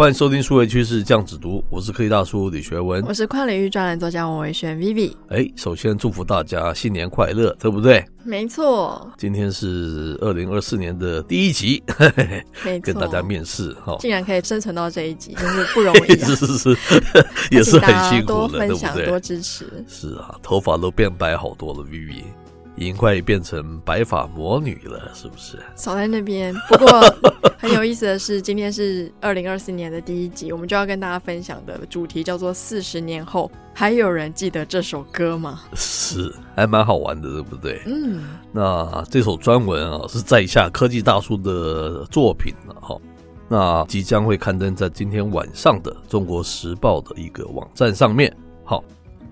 欢迎收听数位趋势酱子读，我是科技大叔李学文，我是跨领域专栏作家王维轩 Vivi。哎，首先祝福大家新年快乐，对不对？没错。今天是二零二四年的第一集，跟大家面试哈，竟然可以生存到这一集，真是不容易、啊。是是是，也是很辛苦的，多分享对不对？多支持。是啊，头发都变白好多了，Vivi。已经快变成白发魔女了，是不是？少在那边。不过很有意思的是，今天是二零二四年的第一集，我们就要跟大家分享的主题叫做“四十年后还有人记得这首歌吗？”是，还蛮好玩的，对不对？嗯。那这首专文啊，是在下科技大叔的作品了哈。那即将会刊登在今天晚上的《中国时报》的一个网站上面。好，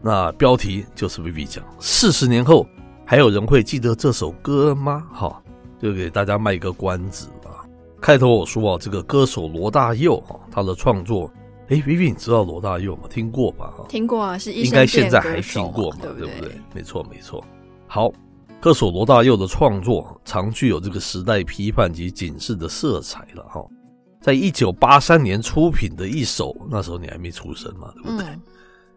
那标题就是 Vivi 讲，四十年后。还有人会记得这首歌吗？哈，就给大家卖一个关子吧。开头我说啊，这个歌手罗大佑哈，他的创作，哎，Vivi，你知道罗大佑吗？听过吧？哈，听过啊，是一应该现在还听过嘛，对不对？对不对？没错，没错。好，歌手罗大佑的创作常具有这个时代批判及警示的色彩了哈。在一九八三年出品的一首，那时候你还没出生嘛，对不对？嗯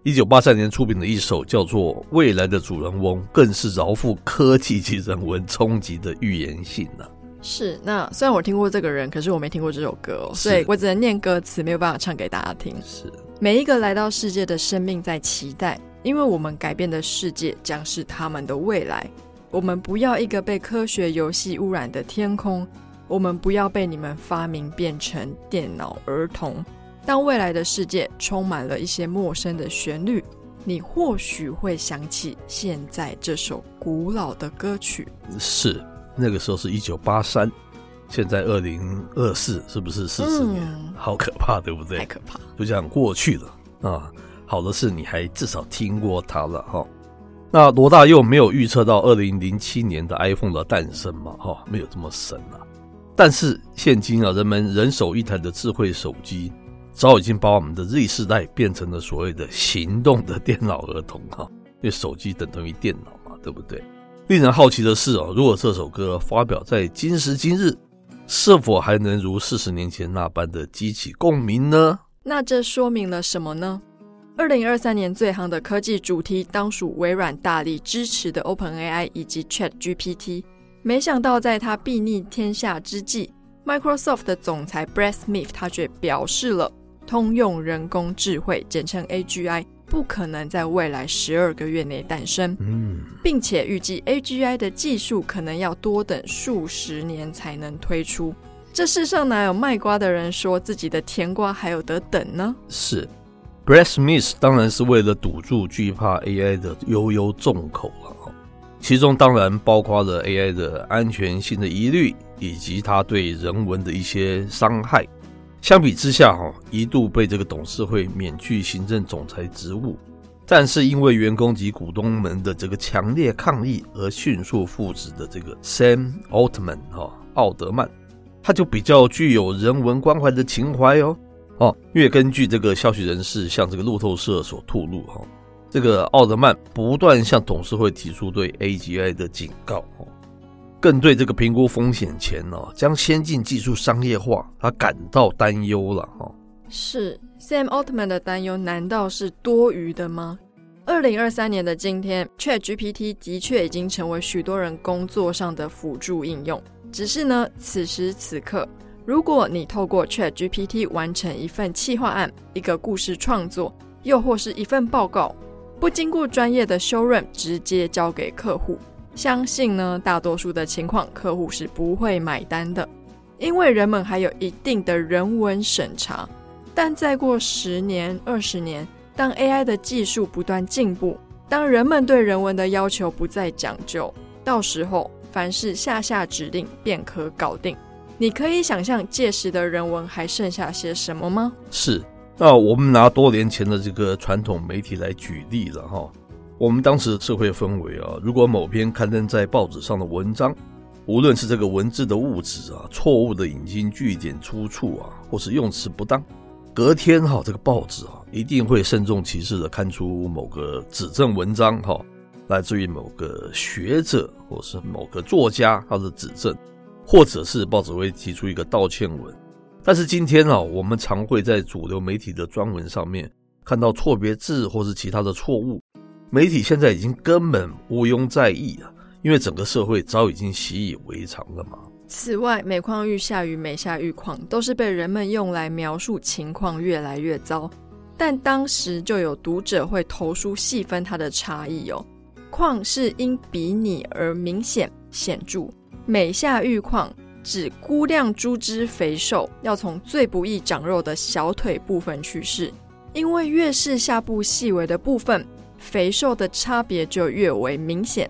一九八三年出品的一首叫做《未来的主人翁》，更是饶富科技及人文冲击的预言性呢、啊。是，那虽然我听过这个人，可是我没听过这首歌哦，所以我只能念歌词，没有办法唱给大家听。是，每一个来到世界的生命在期待，因为我们改变的世界将是他们的未来。我们不要一个被科学游戏污染的天空，我们不要被你们发明变成电脑儿童。当未来的世界充满了一些陌生的旋律，你或许会想起现在这首古老的歌曲。是，那个时候是一九八三，现在二零二四，是不是四十年？嗯，好可怕，对不对？太可怕，就这样过去了啊！好的是，你还至少听过它了哈。那罗大佑没有预测到二零零七年的 iPhone 的诞生嘛？哈，没有这么神啊。但是现今啊，人们人手一台的智慧手机。早已经把我们的 Z 世代变成了所谓的行动的电脑儿童 哈，因为手机等同于电脑嘛，对不对？令人好奇的是哦，如果这首歌发表在今时今日，是否还能如四十年前那般的激起共鸣呢？那这说明了什么呢？二零二三年最夯的科技主题当属微软大力支持的 OpenAI 以及 ChatGPT，没想到在它睥睨天下之际，Microsoft 的总裁 Brad Smith 他却表示了。通用人工智慧，简称 AGI，不可能在未来十二个月内诞生，嗯，并且预计 AGI 的技术可能要多等数十年才能推出。这世上哪有卖瓜的人说自己的甜瓜还有得等呢？是，Brad Smith 当然是为了堵住惧怕 AI 的悠悠众口了，其中当然包括了 AI 的安全性的疑虑，以及它对人文的一些伤害。相比之下，哈，一度被这个董事会免去行政总裁职务，但是因为员工及股东们的这个强烈抗议而迅速复职的这个 Sam Altman 哈，奥德曼，他就比较具有人文关怀的情怀哦，哦，因为根据这个消息人士向这个路透社所透露，哈，这个奥德曼不断向董事会提出对 AGI 的警告，更对这个评估风险前呢，将先进技术商业化，他感到担忧了哈。是 Sam Altman 的担忧，难道是多余的吗？二零二三年的今天，ChatGPT 的确已经成为许多人工作上的辅助应用。只是呢，此时此刻，如果你透过 ChatGPT 完成一份企划案、一个故事创作，又或是一份报告，不经过专业的修润，直接交给客户。相信呢，大多数的情况，客户是不会买单的，因为人们还有一定的人文审查。但再过十年、二十年，当 AI 的技术不断进步，当人们对人文的要求不再讲究，到时候凡事下下指令便可搞定。你可以想象届时的人文还剩下些什么吗？是，那我们拿多年前的这个传统媒体来举例了哈。我们当时的社会氛围啊，如果某篇刊登在报纸上的文章，无论是这个文字的误字啊、错误的引经据典出处啊，或是用词不当，隔天哈，这个报纸啊一定会慎重其事的刊出某个指正文章哈，来自于某个学者或是某个作家他的指正，或者是报纸会提出一个道歉文。但是今天啊，我们常会在主流媒体的专文上面看到错别字或是其他的错误，媒体现在已经根本毋庸在意啊，因为整个社会早已经习以为常了嘛。此外，每况愈下与每下愈况都是被人们用来描述情况越来越糟，但当时就有读者会投书细分它的差异哦。况是因比拟而明显显著，每下愈况。指估量猪只肥瘦要从最不易长肉的小腿部分去试，因为越是下部细微的部分，肥瘦的差别就越为明显。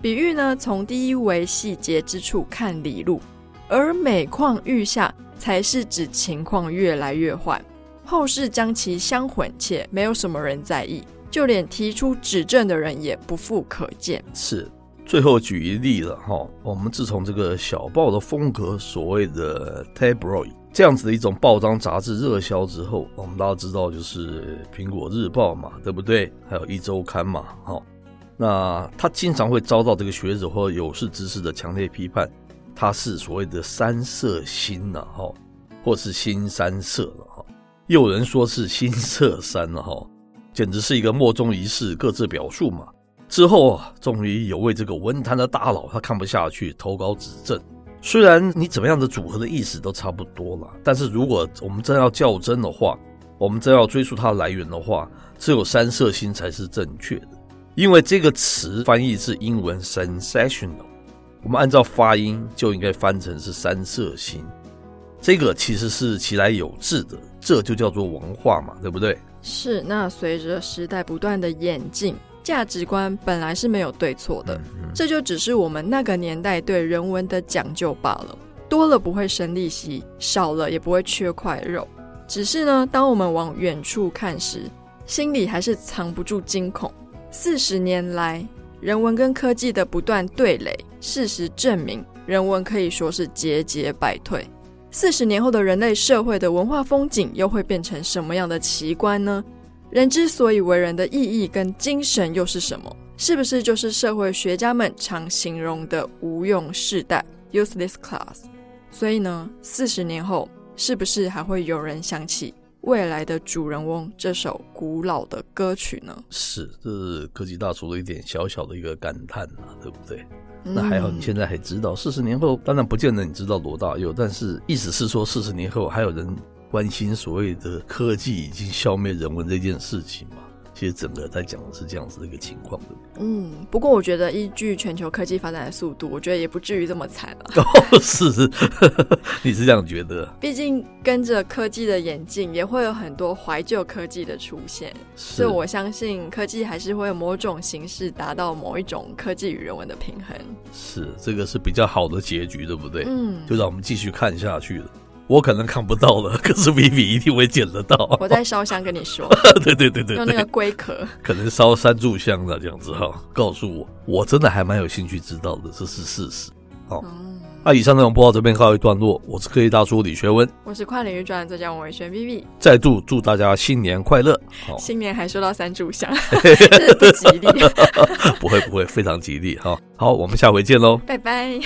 比喻呢，从第一维细节之处看理路，而每况愈下才是指情况越来越坏。后世将其相混，且没有什么人在意，就连提出指正的人也不复可见。是。最后举一例了哈，我们自从这个小报的风格，所谓的 tabloid 这样子的一种报章杂志热销之后，我们大家知道就是苹果日报嘛，对不对？还有一周刊嘛，哈，那他经常会遭到这个学者或有识之士的强烈批判，他是所谓的三色新呐，哈，或是新三色了哈，又有人说是新色三了哈，简直是一个莫衷一是、各自表述嘛。之后啊，终于有位这个文坛的大佬，他看不下去，投稿指正。虽然你怎么样的组合的意思都差不多了，但是如果我们真要较真的话，我们真要追溯它的来源的话，只有三色星才是正确的。因为这个词翻译是英文 sensational，我们按照发音就应该翻成是三色星。这个其实是其来有志的，这就叫做文化嘛，对不对？是。那随着时代不断的演进。价值观本来是没有对错的，这就只是我们那个年代对人文的讲究罢了。多了不会生利息，少了也不会缺块肉。只是呢，当我们往远处看时，心里还是藏不住惊恐。四十年来，人文跟科技的不断对垒，事实证明，人文可以说是节节败退。四十年后的人类社会的文化风景又会变成什么样的奇观呢？人之所以为人的意义跟精神又是什么？是不是就是社会学家们常形容的无用世代 （useless class）？所以呢，四十年后，是不是还会有人想起《未来的主人翁》这首古老的歌曲呢？是，这是科技大叔的一点小小的一个感叹啊，对不对？那还好，你现在还知道。四十年后，当然不见得你知道罗大佑，但是意思是说，四十年后还有人。关心所谓的科技已经消灭人文这件事情嘛？其实整个在讲的是这样子的一个情况，对不对？嗯，不过我觉得依据全球科技发展的速度，我觉得也不至于这么惨了。哦，是是，你是这样觉得？毕竟跟着科技的演进，也会有很多怀旧科技的出现，所以我相信科技还是会有某种形式达到某一种科技与人文的平衡。是，这个是比较好的结局，对不对？嗯，就让我们继续看下去了。我可能看不到了，可是 Vivi 一定会捡得到。我在烧香跟你说，对对对对，用那个龟壳，可能烧三炷香的这样子哈。告诉我，我真的还蛮有兴趣知道的，这是事实。哦，嗯、那以上内容播到这边告一段落。我是科技大叔李学文，我是跨领域专栏作家王伟轩 Vivi。再度祝大家新年快乐。好，新年还收到三炷香，这 不吉利。不会不会，非常吉利哈。好，我们下回见喽，拜拜。